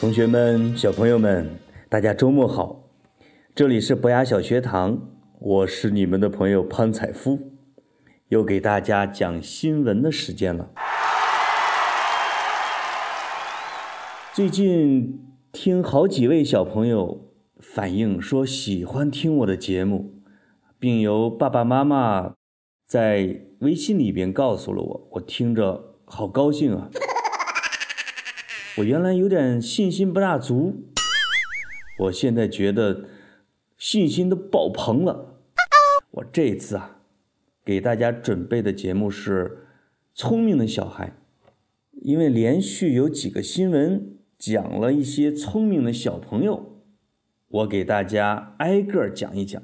同学们、小朋友们，大家周末好！这里是博雅小学堂，我是你们的朋友潘采夫，又给大家讲新闻的时间了。最近听好几位小朋友反映说喜欢听我的节目，并由爸爸妈妈在微信里边告诉了我，我听着好高兴啊！我原来有点信心不大足，我现在觉得信心都爆棚了。我这次啊，给大家准备的节目是《聪明的小孩》，因为连续有几个新闻讲了一些聪明的小朋友，我给大家挨个讲一讲。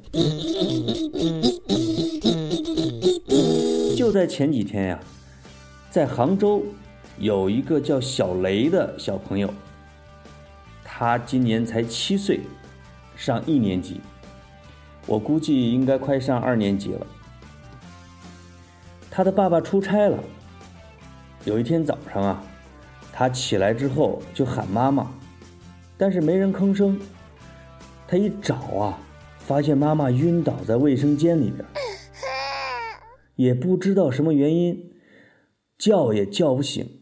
就在前几天呀，在杭州。有一个叫小雷的小朋友，他今年才七岁，上一年级，我估计应该快上二年级了。他的爸爸出差了，有一天早上啊，他起来之后就喊妈妈，但是没人吭声。他一找啊，发现妈妈晕倒在卫生间里边，也不知道什么原因，叫也叫不醒。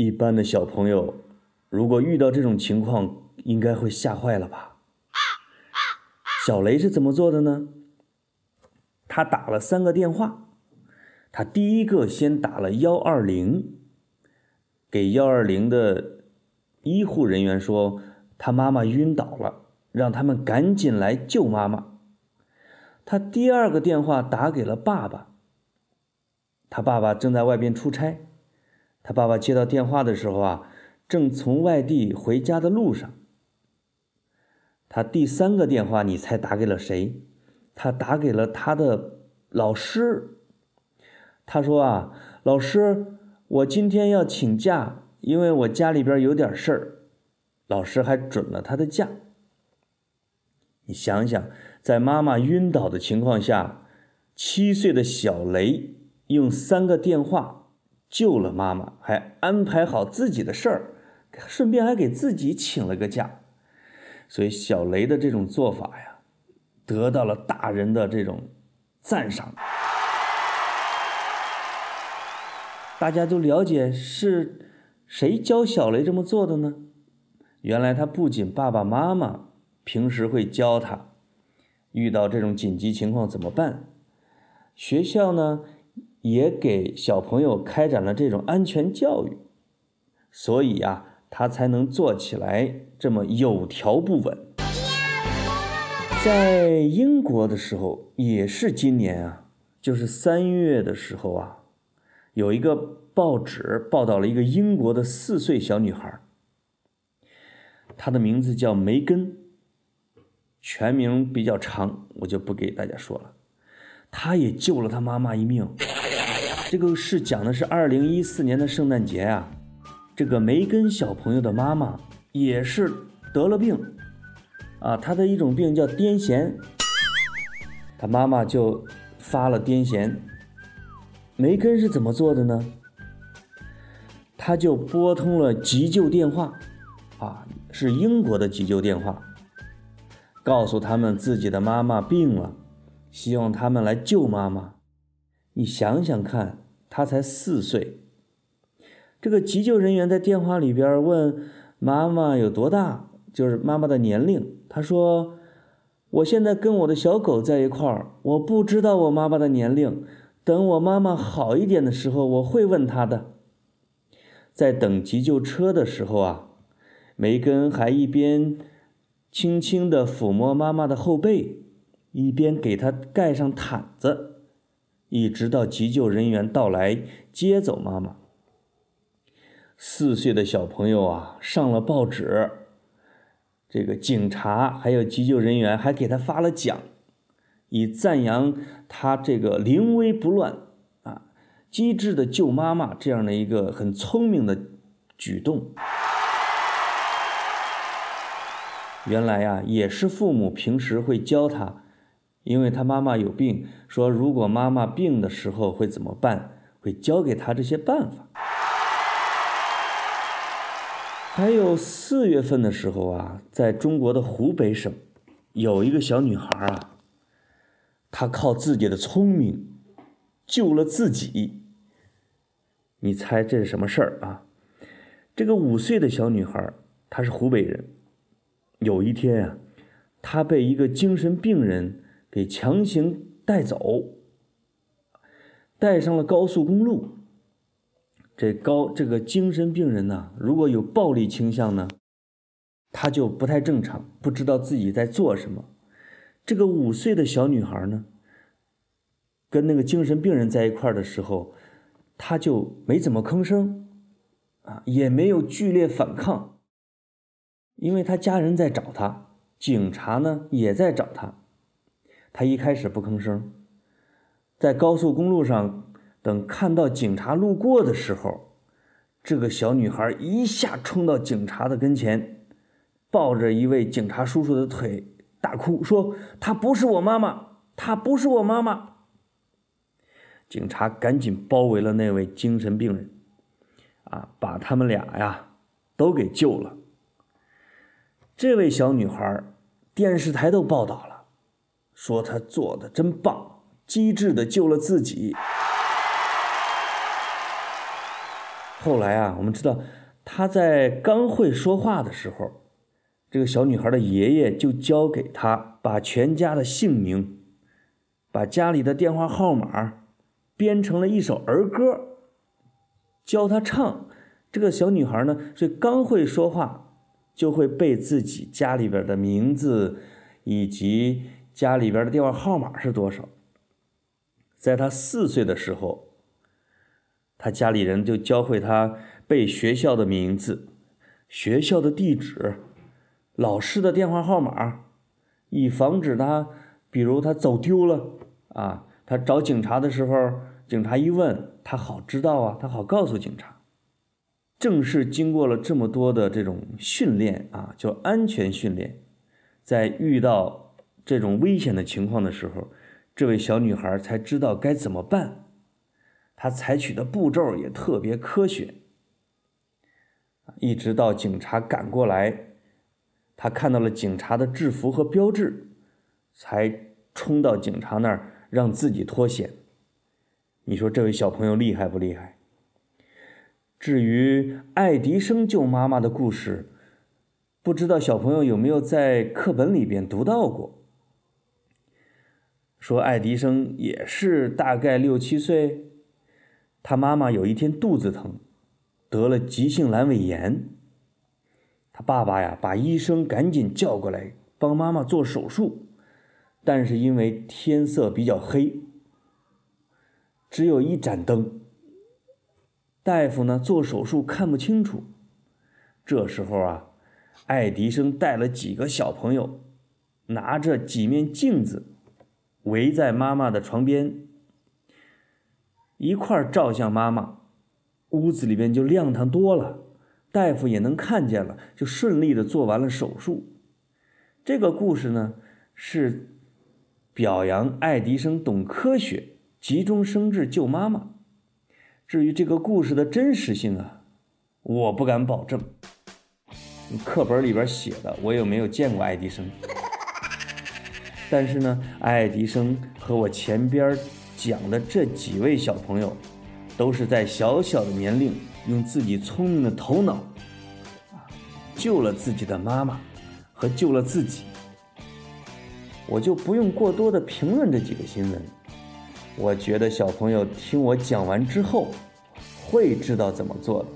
一般的小朋友，如果遇到这种情况，应该会吓坏了吧？小雷是怎么做的呢？他打了三个电话，他第一个先打了幺二零，给幺二零的医护人员说他妈妈晕倒了，让他们赶紧来救妈妈。他第二个电话打给了爸爸，他爸爸正在外边出差。他爸爸接到电话的时候啊，正从外地回家的路上。他第三个电话，你猜打给了谁？他打给了他的老师。他说啊，老师，我今天要请假，因为我家里边有点事儿。老师还准了他的假。你想想，在妈妈晕倒的情况下，七岁的小雷用三个电话。救了妈妈，还安排好自己的事儿，顺便还给自己请了个假，所以小雷的这种做法呀，得到了大人的这种赞赏。大家都了解是谁教小雷这么做的呢？原来他不仅爸爸妈妈平时会教他，遇到这种紧急情况怎么办，学校呢？也给小朋友开展了这种安全教育，所以啊，他才能做起来这么有条不紊。在英国的时候，也是今年啊，就是三月的时候啊，有一个报纸报道了一个英国的四岁小女孩，她的名字叫梅根，全名比较长，我就不给大家说了。他也救了他妈妈一命。这个是讲的是二零一四年的圣诞节啊，这个梅根小朋友的妈妈也是得了病，啊，他的一种病叫癫痫，他妈妈就发了癫痫。梅根是怎么做的呢？他就拨通了急救电话，啊，是英国的急救电话，告诉他们自己的妈妈病了，希望他们来救妈妈。你想想看，他才四岁。这个急救人员在电话里边问妈妈有多大，就是妈妈的年龄。他说：“我现在跟我的小狗在一块儿，我不知道我妈妈的年龄。等我妈妈好一点的时候，我会问她的。”在等急救车的时候啊，梅根还一边轻轻地抚摸妈妈的后背，一边给他盖上毯子。一直到急救人员到来接走妈妈，四岁的小朋友啊上了报纸，这个警察还有急救人员还给他发了奖，以赞扬他这个临危不乱啊、机智的救妈妈这样的一个很聪明的举动。原来呀，也是父母平时会教他。因为他妈妈有病，说如果妈妈病的时候会怎么办？会教给他这些办法。还有四月份的时候啊，在中国的湖北省，有一个小女孩啊，她靠自己的聪明救了自己。你猜这是什么事儿啊？这个五岁的小女孩，她是湖北人。有一天啊，她被一个精神病人给强行带走，带上了高速公路。这高这个精神病人呢，如果有暴力倾向呢，他就不太正常，不知道自己在做什么。这个五岁的小女孩呢，跟那个精神病人在一块的时候，她就没怎么吭声，啊，也没有剧烈反抗，因为她家人在找她，警察呢也在找她，她一开始不吭声，在高速公路上。等看到警察路过的时候，这个小女孩一下冲到警察的跟前，抱着一位警察叔叔的腿大哭，说：“她不是我妈妈，她不是我妈妈。”警察赶紧包围了那位精神病人，啊，把他们俩呀都给救了。这位小女孩，电视台都报道了，说她做的真棒，机智的救了自己。后来啊，我们知道，他在刚会说话的时候，这个小女孩的爷爷就教给他把全家的姓名、把家里的电话号码编成了一首儿歌，教他唱。这个小女孩呢，是刚会说话，就会背自己家里边的名字以及家里边的电话号码是多少。在他四岁的时候。他家里人就教会他背学校的名字、学校的地址、老师的电话号码，以防止他，比如他走丢了啊，他找警察的时候，警察一问他好知道啊，他好告诉警察。正是经过了这么多的这种训练啊，叫安全训练，在遇到这种危险的情况的时候，这位小女孩才知道该怎么办。她采取的步骤也特别科学，一直到警察赶过来，他看到了警察的制服和标志，才冲到警察那儿让自己脱险。你说这位小朋友厉害不厉害？至于爱迪生救妈妈的故事，不知道小朋友有没有在课本里边读到过？说爱迪生也是大概六七岁。他妈妈有一天肚子疼，得了急性阑尾炎。他爸爸呀，把医生赶紧叫过来帮妈妈做手术，但是因为天色比较黑，只有一盏灯，大夫呢做手术看不清楚。这时候啊，爱迪生带了几个小朋友，拿着几面镜子，围在妈妈的床边。一块照向妈妈，屋子里边就亮堂多了，大夫也能看见了，就顺利的做完了手术。这个故事呢，是表扬爱迪生懂科学，急中生智救妈妈。至于这个故事的真实性啊，我不敢保证。课本里边写的，我也没有见过爱迪生。但是呢，爱迪生和我前边。讲的这几位小朋友，都是在小小的年龄，用自己聪明的头脑，啊，救了自己的妈妈，和救了自己。我就不用过多的评论这几个新闻。我觉得小朋友听我讲完之后，会知道怎么做的，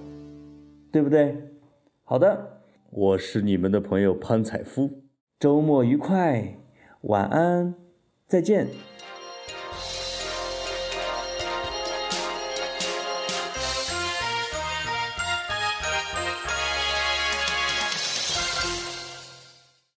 对不对？好的，我是你们的朋友潘采夫，周末愉快，晚安，再见。